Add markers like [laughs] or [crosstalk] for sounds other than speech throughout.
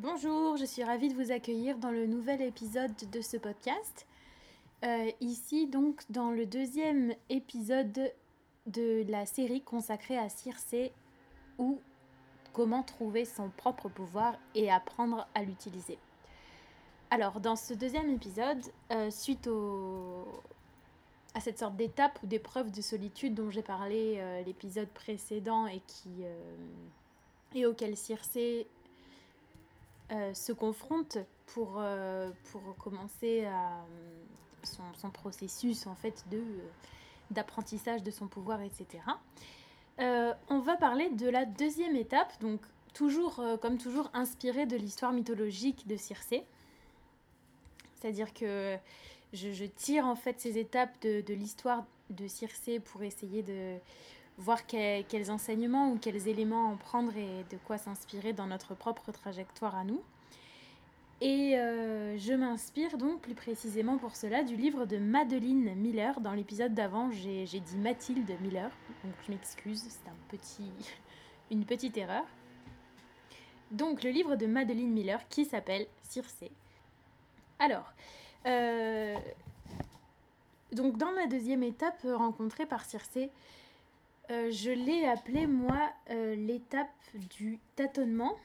Bonjour, je suis ravie de vous accueillir dans le nouvel épisode de ce podcast. Euh, ici donc dans le deuxième épisode de la série consacrée à Circé ou comment trouver son propre pouvoir et apprendre à l'utiliser. Alors dans ce deuxième épisode, euh, suite à cette sorte d'étape ou d'épreuve de solitude dont j'ai parlé euh, l'épisode précédent et qui et auquel Circé euh, se confronte pour, euh, pour commencer à, son, son, processus en fait de d'apprentissage de son pouvoir, etc. Euh, on va parler de la deuxième étape, donc toujours, comme toujours, inspirée de l'histoire mythologique de Circé. C'est-à-dire que je, je, tire en fait ces étapes de, de l'histoire de Circé pour essayer de voir quels, enseignements ou quels éléments en prendre et de quoi s'inspirer dans notre propre trajectoire à nous. Et euh, je m'inspire donc plus précisément pour cela du livre de Madeleine Miller. Dans l'épisode d'avant, j'ai dit Mathilde Miller, donc je m'excuse, c'est un petit, [laughs] une petite erreur. Donc le livre de Madeleine Miller qui s'appelle Circé. Alors, euh, donc dans ma deuxième étape rencontrée par Circé, euh, je l'ai appelée moi euh, l'étape du tâtonnement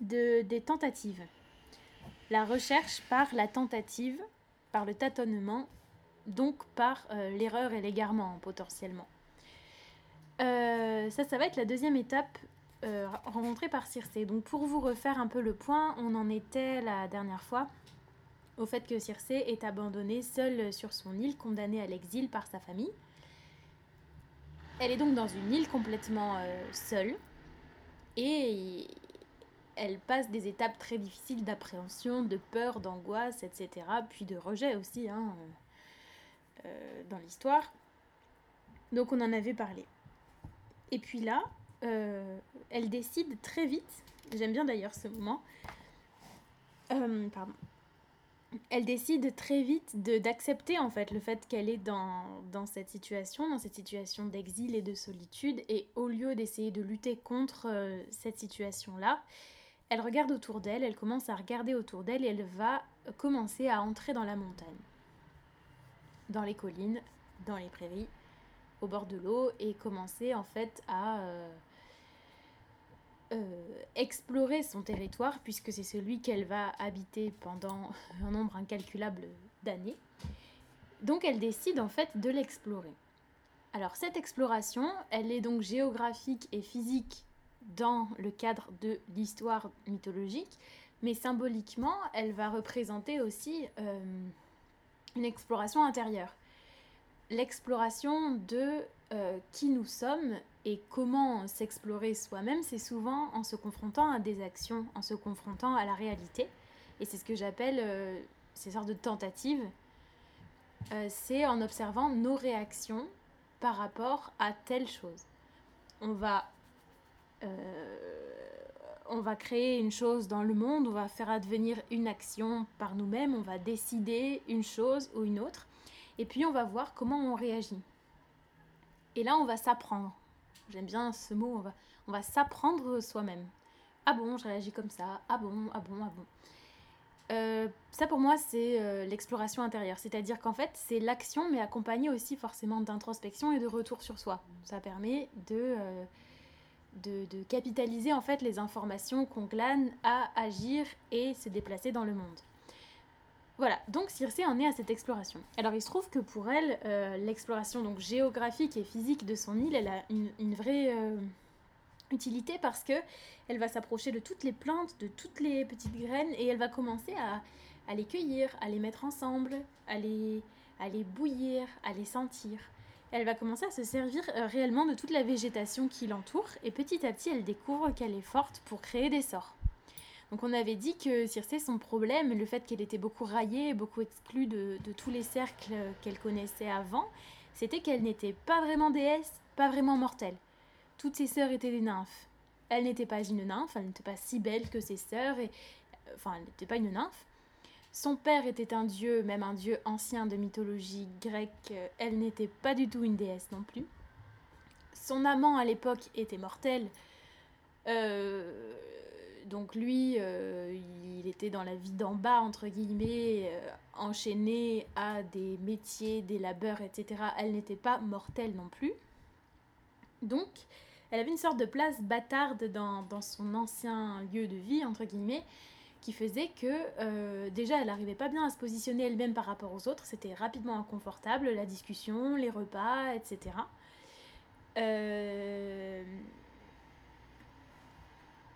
de, des tentatives. La recherche par la tentative, par le tâtonnement, donc par euh, l'erreur et l'égarement potentiellement. Ça, ça va être la deuxième étape rencontrée par Circé. Donc pour vous refaire un peu le point, on en était la dernière fois au fait que Circé est abandonnée seule sur son île, condamnée à l'exil par sa famille. Elle est donc dans une île complètement euh, seule et elle passe des étapes très difficiles d'appréhension, de peur, d'angoisse, etc. Puis de rejet aussi hein, euh, dans l'histoire. Donc on en avait parlé. Et puis là, euh, elle décide très vite, j'aime bien d'ailleurs ce moment, pardon, elle décide très vite d'accepter en fait le fait qu'elle est dans, dans cette situation, dans cette situation d'exil et de solitude, et au lieu d'essayer de lutter contre euh, cette situation-là, elle regarde autour d'elle, elle commence à regarder autour d'elle et elle va commencer à entrer dans la montagne, dans les collines, dans les prairies, au bord de l'eau et commencer en fait à euh, euh, explorer son territoire puisque c'est celui qu'elle va habiter pendant [laughs] un nombre incalculable d'années. Donc elle décide en fait de l'explorer. Alors cette exploration, elle est donc géographique et physique dans le cadre de l'histoire mythologique, mais symboliquement, elle va représenter aussi euh, une exploration intérieure. L'exploration de euh, qui nous sommes et comment s'explorer soi-même, c'est souvent en se confrontant à des actions, en se confrontant à la réalité. Et c'est ce que j'appelle euh, ces sortes de tentatives. Euh, c'est en observant nos réactions par rapport à telle chose. On va euh, on va créer une chose dans le monde, on va faire advenir une action par nous-mêmes, on va décider une chose ou une autre, et puis on va voir comment on réagit. Et là, on va s'apprendre. J'aime bien ce mot, on va, s'apprendre soi-même. Ah bon, je réagis comme ça, ah bon, ah bon, ah bon. Euh, ça pour moi c'est euh, l'exploration intérieure, c'est-à-dire qu'en fait c'est l'action mais accompagnée aussi forcément d'introspection et de retour sur soi. Ça permet de, euh, de, de, capitaliser en fait les informations qu'on glane à agir et se déplacer dans le monde. Voilà, donc Circé en est à cette exploration. Alors il se trouve que pour elle, euh, l'exploration donc géographique et physique de son île, elle a une, vraie euh, utilité parce que elle va s'approcher de toutes les plantes, de toutes les petites graines et elle va commencer à, les cueillir, à les mettre ensemble, à les, à les bouillir, à les sentir. Elle va commencer à se servir euh, réellement de toute la végétation qui l'entoure et petit à petit elle découvre qu'elle est forte pour créer des sorts. Donc on avait dit que Circé, son problème, le fait qu'elle était beaucoup raillée, beaucoup exclue de, tous les cercles qu'elle connaissait avant, c'était qu'elle n'était pas vraiment déesse, pas vraiment mortelle. Toutes ses sœurs étaient des nymphes. Elle n'était pas une nymphe, elle n'était pas si belle que ses sœurs, et enfin elle n'était pas une nymphe. Son père était un dieu, même un dieu ancien de mythologie grecque, elle n'était pas du tout une déesse non plus. Son amant à l'époque était mortel. Euh, donc lui, euh, il était dans la vie d'en bas, entre guillemets, euh, enchaîné à des métiers, des labeurs, etc. Elle n'était pas mortelle non plus. Donc, elle avait une sorte de place bâtarde dans, dans son ancien lieu de vie, entre guillemets, qui faisait que euh, déjà elle n'arrivait pas bien à se positionner elle-même par rapport aux autres, c'était rapidement inconfortable, la discussion, les repas, etc.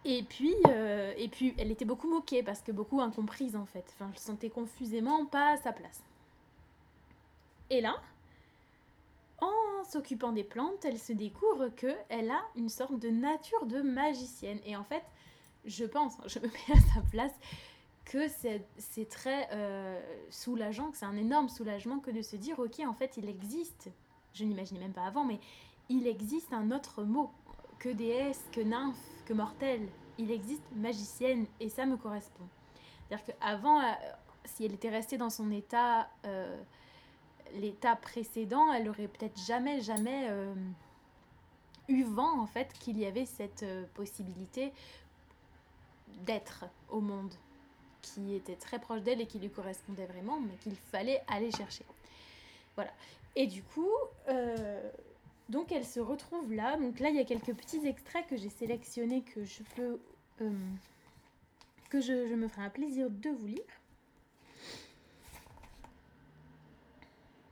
et puis, euh, et puis, elle était beaucoup moquée parce que beaucoup incomprise en fait. Enfin, je sentais confusément pas à sa place. Et là, en s'occupant des plantes, elle se découvre que elle a une sorte de nature de magicienne. Et en fait, je pense, je me mets à sa place, que c'est très euh, soulageant, que c'est un énorme soulagement que de se dire, ok, en fait, il existe, je n'imaginais même pas avant, mais il existe un autre mot que déesse, que nymphe, que mortelle. Il existe magicienne, et ça me correspond. C'est-à-dire qu'avant, euh, si elle était restée dans son état, euh, l'état précédent, elle aurait peut-être jamais, jamais eu vent, en fait, qu'il y avait cette possibilité d'être au monde qui était très proche d'elle et qui lui correspondait vraiment, mais qu'il fallait aller chercher. Voilà. Et du coup, euh, donc elle se retrouve là. Donc là, il y a quelques petits extraits que j'ai sélectionnés que je peux, euh, que je, me ferai un plaisir de vous lire.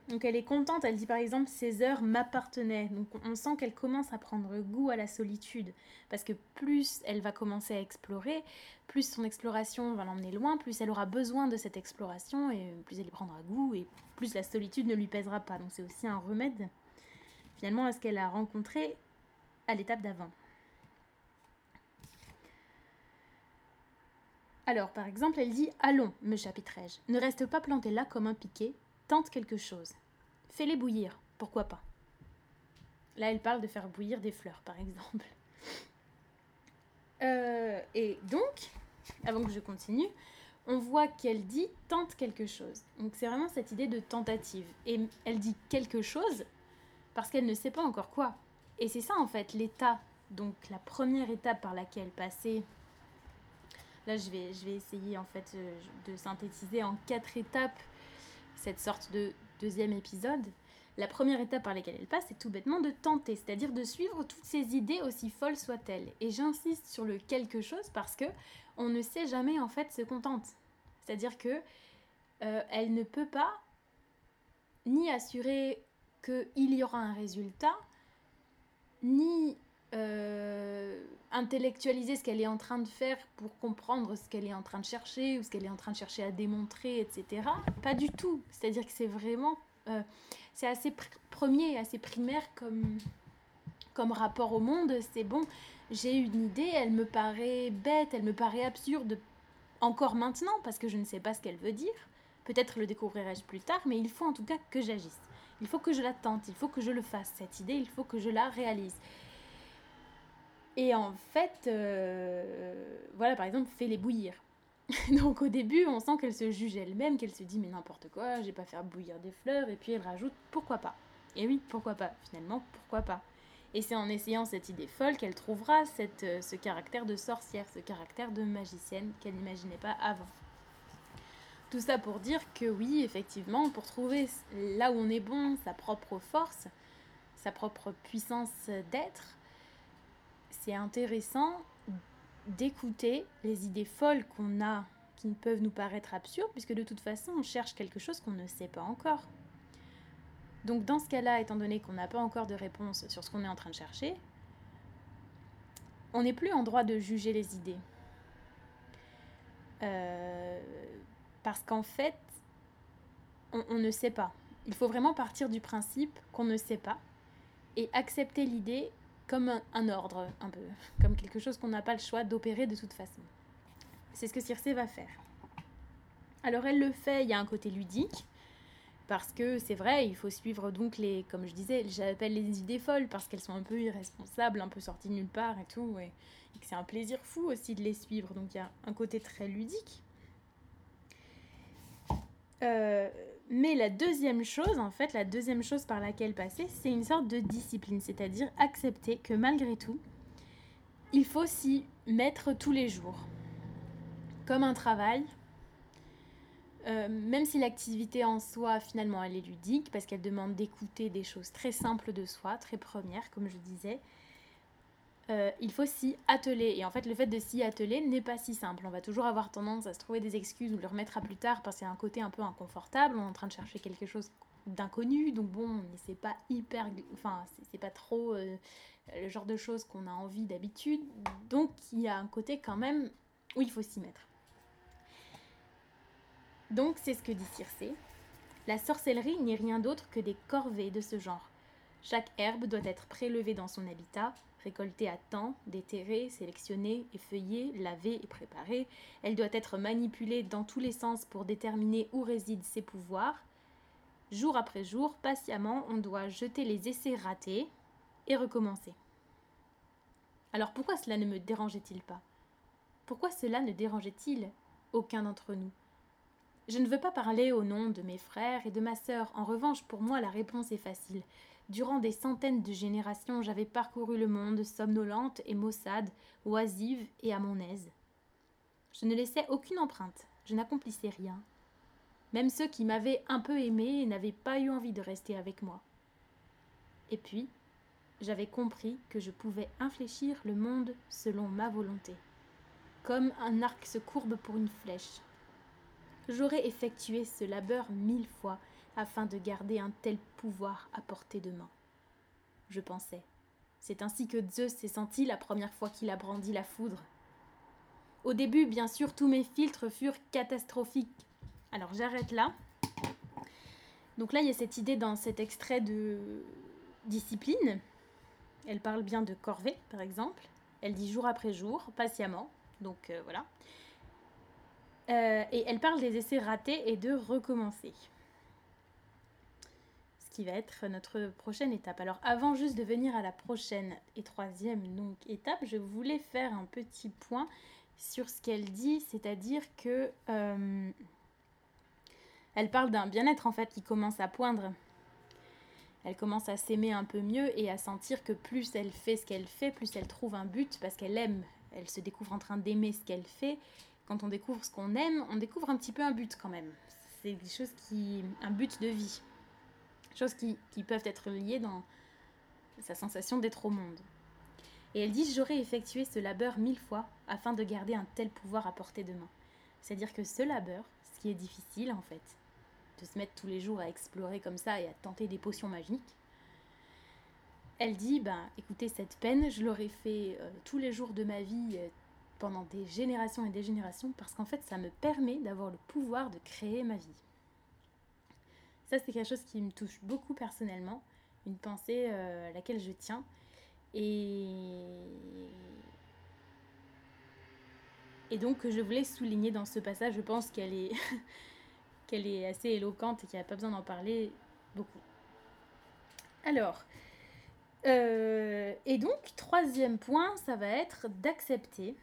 Donc elle est contente, elle dit par exemple ces heures m'appartenaient. Donc on sent qu'elle commence à prendre goût à la solitude parce que plus elle va commencer à explorer, plus son exploration va l'emmener loin, plus elle aura besoin de cette exploration et plus elle y prendra goût et plus la solitude ne lui pèsera pas. Donc c'est aussi un remède finalement à ce qu'elle a rencontré à l'étape d'avant. Alors, par exemple, elle dit Allons, me chapitrai-je, ne reste pas planté là comme un piquet, tente quelque chose. Fais-les bouillir, pourquoi pas? Là, elle parle de faire bouillir des fleurs, par exemple. Euh, et donc, avant que je continue, on voit qu'elle dit tente quelque chose. Donc c'est vraiment cette idée de tentative. Et elle dit quelque chose parce qu'elle ne sait pas encore quoi. Et c'est ça en fait l'état, donc la première étape par laquelle passer. Là je vais, je vais essayer en fait euh, de synthétiser en quatre étapes cette sorte de deuxième épisode, la première étape par laquelle elle passe, c'est tout bêtement de tenter, c'est-à-dire de suivre toutes ces idées aussi folles soient-elles. Et j'insiste sur le quelque chose parce que on ne sait jamais en fait se contente. C'est-à-dire que euh, elle ne peut pas ni assurer qu'il y aura un résultat, ni euh, intellectualiser ce qu'elle est en train de faire pour comprendre ce qu'elle est en train de chercher ou ce qu'elle est en train de chercher à démontrer, etc. Pas du tout. C'est-à-dire que c'est vraiment... Euh, c'est assez premier, assez primaire comme, comme rapport au monde. C'est bon, j'ai une idée, elle me paraît bête, elle me paraît absurde encore maintenant parce que je ne sais pas ce qu'elle veut dire. Peut-être le découvrirai-je plus tard, mais il faut en tout cas que j'agisse. Il faut que je la tente, il faut que je le fasse. Cette idée, il faut que je la réalise. Et en fait, euh, voilà, par exemple, fais-les bouillir. [laughs] Donc au début, on sent qu'elle se juge elle-même, qu'elle se dit mais n'importe quoi, je vais pas faire bouillir des fleurs, et puis elle rajoute pourquoi pas. Et oui, pourquoi pas, finalement, pourquoi pas. Et c'est en essayant cette idée folle qu'elle trouvera cette, euh, ce caractère de sorcière, ce caractère de magicienne qu'elle n'imaginait pas avant. Tout ça pour dire que oui, effectivement, pour trouver là où on est bon, sa propre force, sa propre puissance d'être, c'est intéressant d'écouter les idées folles qu'on a qui peuvent nous paraître absurdes, puisque de toute façon, on cherche quelque chose qu'on ne sait pas encore. Donc dans ce cas-là, étant donné qu'on n'a pas encore de réponse sur ce qu'on est en train de chercher, on n'est plus en droit de juger les idées. Euh, parce qu'en fait, on, ne sait pas. Il faut vraiment partir du principe qu'on ne sait pas et accepter l'idée comme un, ordre, un peu, comme quelque chose qu'on n'a pas le choix d'opérer de toute façon. C'est ce que Circé va faire. Alors elle le fait, il y a un côté ludique, parce que c'est vrai, il faut suivre donc les, comme je disais, j'appelle les idées folles, parce qu'elles sont un peu irresponsables, un peu sorties de nulle part et tout, et que c'est un plaisir fou aussi de les suivre, donc il y a un côté très ludique. Euh, mais la deuxième chose, en fait, la deuxième chose par laquelle passer, c'est une sorte de discipline, c'est-à-dire accepter que malgré tout, il faut s'y mettre tous les jours, comme un travail, euh, même si l'activité en soi, finalement, elle est ludique, parce qu'elle demande d'écouter des choses très simples de soi, très premières, comme je disais, euh, il faut s'y atteler. Et en fait, le fait de s'y atteler n'est pas si simple. On va toujours avoir tendance à se trouver des excuses ou le remettre à plus tard parce qu'il y a un côté un peu inconfortable. On est en train de chercher quelque chose d'inconnu, donc bon, c'est pas hyper. Enfin, c'est pas trop euh, le genre de choses qu'on a envie d'habitude. Donc, il y a un côté quand même où il faut s'y mettre. Donc c'est ce que dit Circé. La sorcellerie n'est rien d'autre que des corvées de ce genre. Chaque herbe doit être prélevée dans son habitat, récoltée à temps, déterrée, sélectionnée, effeuillée, lavée et préparée. Elle doit être manipulée dans tous les sens pour déterminer où résident ses pouvoirs. Jour après jour, patiemment, on doit jeter les essais ratés et recommencer. Alors pourquoi cela ne me dérangeait-il pas? Pourquoi cela ne dérangeait-il aucun d'entre nous? Je ne veux pas parler au nom de mes frères et de ma sœur. En revanche, pour moi, la réponse est facile. Durant des centaines de générations, j'avais parcouru le monde somnolente et maussade, oisive et à mon aise. Je ne laissais aucune empreinte, je n'accomplissais rien. Même ceux qui m'avaient un peu aimé n'avaient pas eu envie de rester avec moi. Et puis, j'avais compris que je pouvais infléchir le monde selon ma volonté, comme un arc se courbe pour une flèche. J'aurais effectué ce labeur mille fois afin de garder un tel pouvoir à portée de main. Je pensais. C'est ainsi que Zeus s'est senti la première fois qu'il a brandi la foudre. Au début, bien sûr, tous mes filtres furent catastrophiques. Alors j'arrête là. Donc là, il y a cette idée dans cet extrait de discipline. Elle parle bien de corvée, par exemple. Elle dit jour après jour, patiemment. Donc euh, voilà. Euh, et elle parle des essais ratés et de recommencer. Qui va être notre prochaine étape. Alors avant juste de venir à la prochaine et troisième donc, étape, je voulais faire un petit point sur ce qu'elle dit, c'est-à-dire que euh, elle parle d'un bien-être en fait qui commence à poindre. Elle commence à s'aimer un peu mieux et à sentir que plus elle fait ce qu'elle fait, plus elle trouve un but parce qu'elle aime. Elle se découvre en train d'aimer ce qu'elle fait quand on découvre ce qu'on aime, on découvre un petit peu un but quand même. C'est des choses qui. un but de vie. Choses qui, peuvent être liées dans sa sensation d'être au monde. Et elle dit J'aurais effectué ce labeur mille fois afin de garder un tel pouvoir à portée de main. C'est-à-dire que ce labeur, ce qui est difficile en fait, de se mettre tous les jours à explorer comme ça et à tenter des potions magiques, elle dit Ben écoutez, cette peine, je l'aurais fait euh, tous les jours de ma vie, euh, pendant des générations et des générations parce qu'en fait ça me permet d'avoir le pouvoir de créer ma vie. Ça c'est quelque chose qui me touche beaucoup personnellement, une pensée euh, à laquelle je tiens et et donc je voulais souligner dans ce passage, je pense qu'elle est [laughs] qu'elle est assez éloquente et qu'il n'y a pas besoin d'en parler beaucoup. Alors, euh, et donc, troisième point, ça va être d'accepter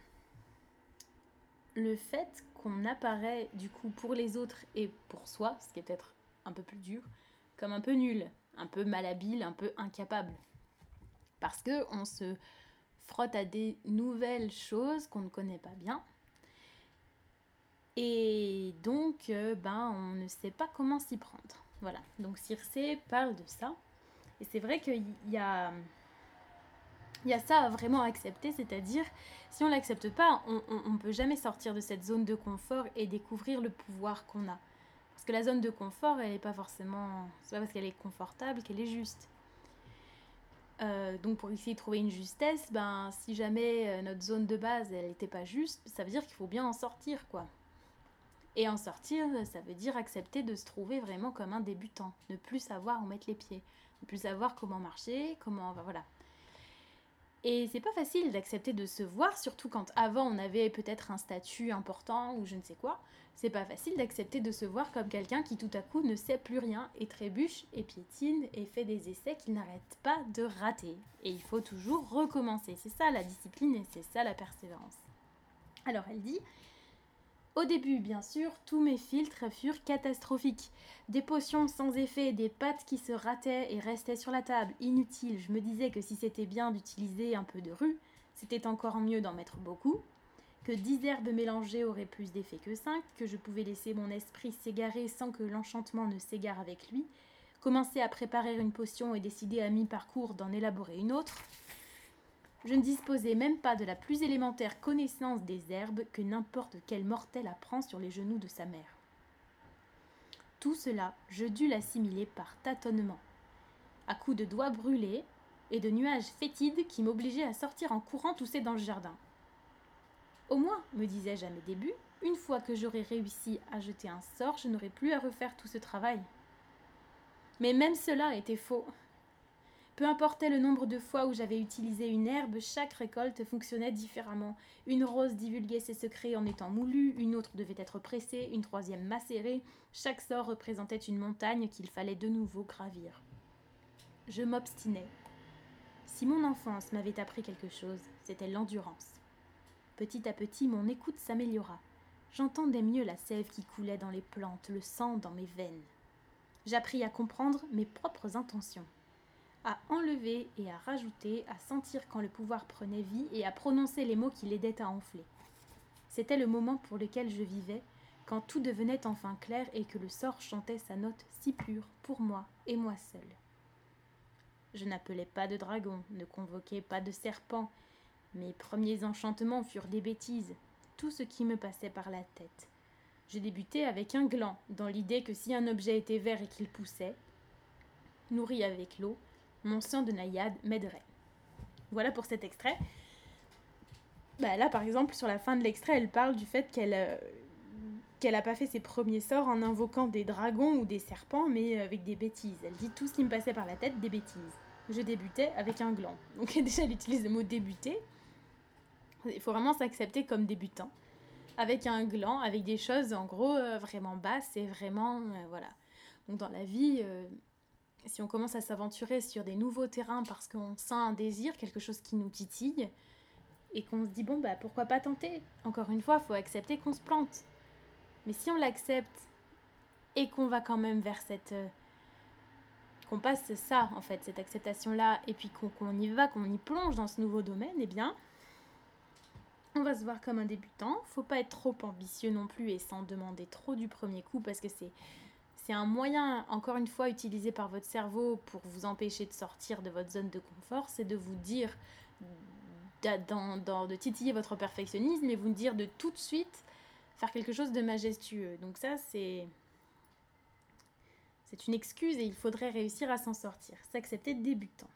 le fait qu'on apparaît du coup pour les autres et pour soi, ce qui est peut-être un peu plus dur, comme un peu nul, un peu malhabile, un peu incapable. Parce que on se frotte à des nouvelles choses qu'on ne connaît pas bien. Et donc, euh, ben, on ne sait pas comment s'y prendre. Voilà. Donc, Circé parle de ça. Et c'est vrai qu'il y a y ça à vraiment accepter, c'est-à-dire si on l'accepte pas, on ne peut jamais sortir de cette zone de confort et découvrir le pouvoir qu'on a. Parce que la zone de confort, elle n'est pas forcément. C'est parce qu'elle est confortable qu'elle est juste. Euh, donc pour essayer de trouver une justesse, ben si jamais euh, notre zone de base elle n'était pas juste, ça veut dire qu'il faut bien en sortir quoi. Et en sortir, ça veut dire accepter de se trouver vraiment comme un débutant, ne plus savoir où mettre les pieds, ne plus savoir comment marcher, comment voilà. Et c'est pas facile d'accepter de se voir, surtout quand avant on avait peut-être un statut important ou je ne sais quoi. C'est pas facile d'accepter de se voir comme quelqu'un qui tout à coup ne sait plus rien et trébuche et piétine et fait des essais qu'il n'arrête pas de rater. Et il faut toujours recommencer. C'est ça la discipline et c'est ça la persévérance. Alors elle dit au début, bien sûr, tous mes filtres furent catastrophiques. Des potions sans effet, des pâtes qui se rataient et restaient sur la table, inutiles. Je me disais que si c'était bien d'utiliser un peu de rue, c'était encore mieux d'en mettre beaucoup, que dix herbes mélangées auraient plus d'effet que cinq, que je pouvais laisser mon esprit s'égarer sans que l'enchantement ne s'égare avec lui, commencer à préparer une potion et décider à mi-parcours d'en élaborer une autre. Je ne disposais même pas de la plus élémentaire connaissance des herbes que n'importe quel mortel apprend sur les genoux de sa mère. Tout cela, je dus l'assimiler par tâtonnement, à coups de doigts brûlés et de nuages fétides qui m'obligeaient à sortir en courant tousser dans le jardin. Au moins, me disais-je à mes débuts, une fois que j'aurais réussi à jeter un sort, je n'aurais plus à refaire tout ce travail. Mais même cela était faux. Peu importait le nombre de fois où j'avais utilisé une herbe, chaque récolte fonctionnait différemment. Une rose divulguait ses secrets en étant moulue, une autre devait être pressée, une troisième macérée. Chaque sort représentait une montagne qu'il fallait de nouveau gravir. Je m'obstinais. Si mon enfance m'avait appris quelque chose, c'était l'endurance. Petit à petit, mon écoute s'améliora. J'entendais mieux la sève qui coulait dans les plantes, le sang dans mes veines. J'appris à comprendre mes propres intentions à enlever et à rajouter, à sentir quand le pouvoir prenait vie et à prononcer les mots qui l'aidaient à enfler. C'était le moment pour lequel je vivais, quand tout devenait enfin clair et que le sort chantait sa note si pure pour moi et moi seul. Je n'appelais pas de dragon, ne convoquais pas de serpent. Mes premiers enchantements furent des bêtises, tout ce qui me passait par la tête. Je débutais avec un gland, dans l'idée que si un objet était vert et qu'il poussait, nourri avec l'eau, mon sang de naïade m'aiderait. Voilà pour cet extrait. Bah là, par exemple, sur la fin de l'extrait, elle parle du fait qu'elle euh, qu'elle n'a pas fait ses premiers sorts en invoquant des dragons ou des serpents, mais avec des bêtises. Elle dit tout ce qui me passait par la tête, des bêtises. Je débutais avec un gland. [laughs] Donc déjà, elle utilise le mot débuter. Il faut vraiment s'accepter comme débutant. Avec un gland, avec des choses en gros euh, vraiment basses et vraiment... Euh, voilà. Donc dans la vie, si on commence à s'aventurer sur des nouveaux terrains parce qu'on sent un désir, quelque chose qui nous titille, et qu'on se dit bon bah pourquoi pas tenter? Encore une fois, il faut accepter qu'on se plante. Mais si on l'accepte et qu'on va quand même vers cette euh, qu'on passe ça en fait, cette acceptation là, et puis qu'on y va, qu'on y plonge dans ce nouveau domaine, eh bien on va se voir comme un débutant. Faut pas être trop ambitieux non plus et s'en demander trop du premier coup parce que c'est c'est un moyen, encore une fois, utilisé par votre cerveau pour vous empêcher de sortir de votre zone de confort, c'est de vous dire, de titiller votre perfectionnisme et vous dire de tout de suite faire quelque chose de majestueux. Donc ça, c'est... C'est une excuse et il faudrait réussir à s'en sortir, s'accepter débutant.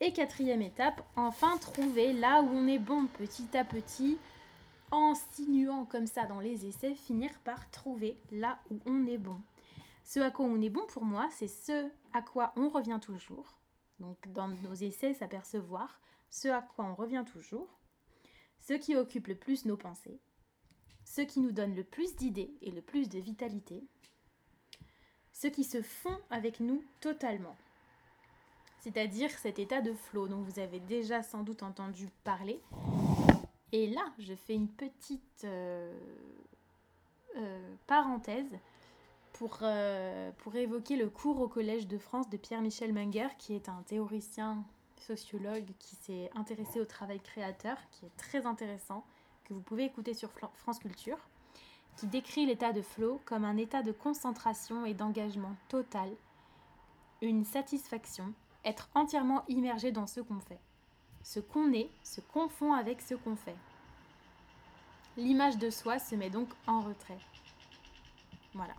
Et quatrième étape, enfin trouver là où on est bon petit à petit en sinuant comme ça dans les essais, finir par trouver là où on est bon. Ce à quoi on est bon pour moi, c'est ce à quoi on revient toujours. Donc dans nos essais, s'apercevoir ce à quoi on revient toujours, ce qui occupe le plus nos pensées, ce qui nous donne le plus d'idées et le plus de vitalité, ce qui se fond avec nous totalement. C'est-à-dire cet état de flow dont vous avez déjà sans doute entendu parler, et là, je fais une petite euh, euh, parenthèse pour, euh, pour évoquer le cours au Collège de France de Pierre-Michel Menger, qui est un théoricien sociologue qui s'est intéressé au travail créateur, qui est très intéressant, que vous pouvez écouter sur France Culture, qui décrit l'état de flow comme un état de concentration et d'engagement total, une satisfaction, être entièrement immergé dans ce qu'on fait. Ce qu'on est se confond avec ce qu'on fait. L'image de soi se met donc en retrait. Voilà.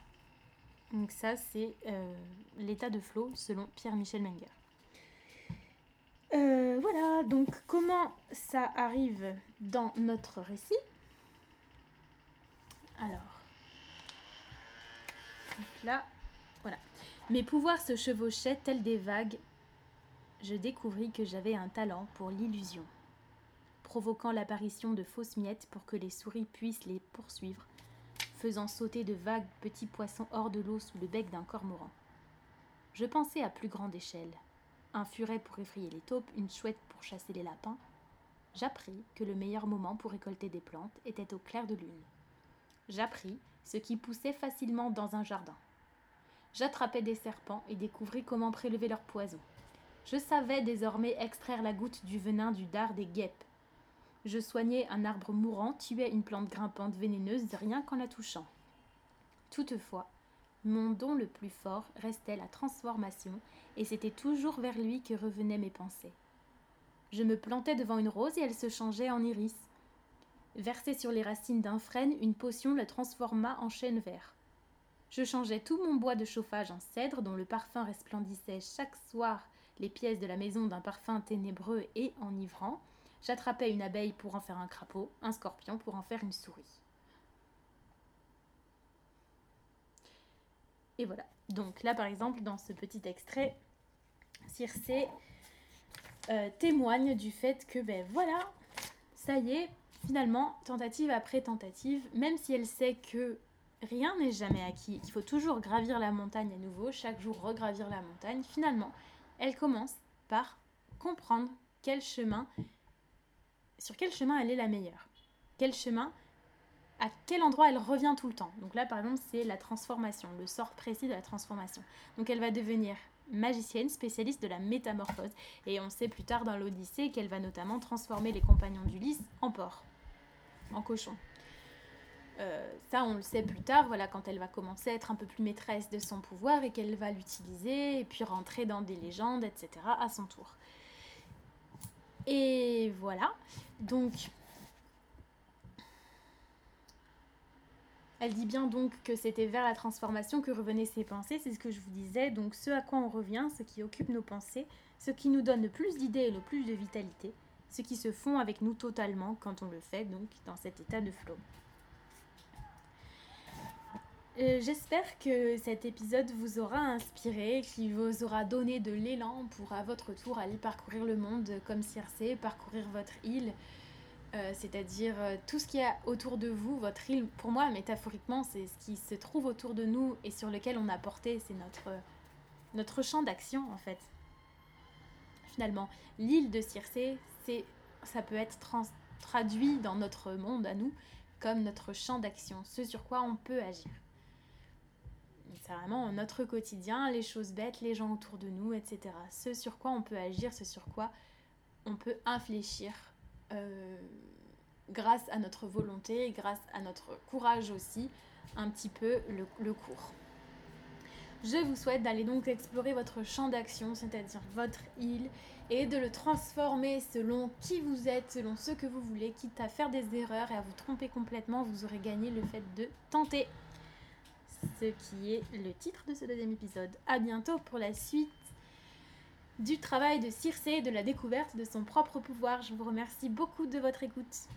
Donc ça, c'est euh, l'état de flow selon Pierre-Michel Menger. Euh, voilà, donc comment ça arrive dans notre récit? Alors, là, voilà. Mes pouvoirs se chevauchaient tels des vagues je découvris que j'avais un talent pour l'illusion, provoquant l'apparition de fausses miettes pour que les souris puissent les poursuivre, faisant sauter de vagues petits poissons hors de l'eau sous le bec d'un cormoran. Je pensais à plus grande échelle. Un furet pour effrayer les taupes, une chouette pour chasser les lapins. J'appris que le meilleur moment pour récolter des plantes était au clair de lune. J'appris ce qui poussait facilement dans un jardin. J'attrapais des serpents et découvris comment prélever leur poison. Je savais désormais extraire la goutte du venin du dard des guêpes. Je soignais un arbre mourant, tuais une plante grimpante vénéneuse rien qu'en la touchant. Toutefois, mon don le plus fort restait la transformation, et c'était toujours vers lui que revenaient mes pensées. Je me plantais devant une rose et elle se changeait en iris. Versée sur les racines d'un frêne, une potion la transforma en chêne vert. Je changeais tout mon bois de chauffage en cèdre dont le parfum resplendissait chaque soir les pièces de la maison d'un parfum ténébreux et enivrant. J'attrapais une abeille pour en faire un crapaud, un scorpion pour en faire une souris. Et voilà. Donc là, par exemple, dans ce petit extrait, Circé euh, témoigne du fait que, ben voilà, ça y est, finalement, tentative après tentative, même si elle sait que rien n'est jamais acquis, qu'il faut toujours gravir la montagne à nouveau, chaque jour regravir la montagne, finalement, elle commence par comprendre quel chemin, sur quel chemin elle est la meilleure. Quel chemin, à quel endroit elle revient tout le temps. Donc là, par exemple, c'est la transformation, le sort précis de la transformation. Donc elle va devenir magicienne, spécialiste de la métamorphose. Et on sait plus tard dans l'Odyssée qu'elle va notamment transformer les compagnons d'Ulysse en porc, en cochon. Euh, ça, on le sait plus tard, voilà, quand elle va commencer à être un peu plus maîtresse de son pouvoir et qu'elle va l'utiliser et puis rentrer dans des légendes, etc. à son tour. Et voilà. Donc, elle dit bien donc que c'était vers la transformation que revenaient ses pensées, c'est ce que je vous disais. Donc, ce à quoi on revient, ce qui occupe nos pensées, ce qui nous donne le plus d'idées et le plus de vitalité, ce qui se fond avec nous totalement quand on le fait, donc dans cet état de flow. Euh, j'espère que cet épisode vous aura inspiré, qu'il vous aura donné de l'élan pour à votre tour aller parcourir le monde comme Circé, parcourir votre île, euh, c'est-à-dire euh, tout ce qu'il y a autour de vous, votre île. Pour moi, métaphoriquement, c'est ce qui se trouve autour de nous et sur lequel on a porté, c'est notre, notre champ d'action en fait. Finalement, l'île de Circé, ça peut être traduit dans notre monde à nous comme notre champ d'action, ce sur quoi on peut agir c'est vraiment notre quotidien, les choses bêtes, les gens autour de nous, etc. Ce sur quoi on peut agir, ce sur quoi on peut infléchir euh, grâce à notre volonté, grâce à notre courage aussi, un petit peu le, le cours. Je vous souhaite d'aller donc explorer votre champ d'action, c'est-à-dire votre île, et de le transformer selon qui vous êtes, selon ce que vous voulez, quitte à faire des erreurs et à vous tromper complètement, vous aurez gagné le fait de tenter ce qui est le titre de ce deuxième épisode. A bientôt pour la suite du travail de Circé et de la découverte de son propre pouvoir. Je vous remercie beaucoup de votre écoute.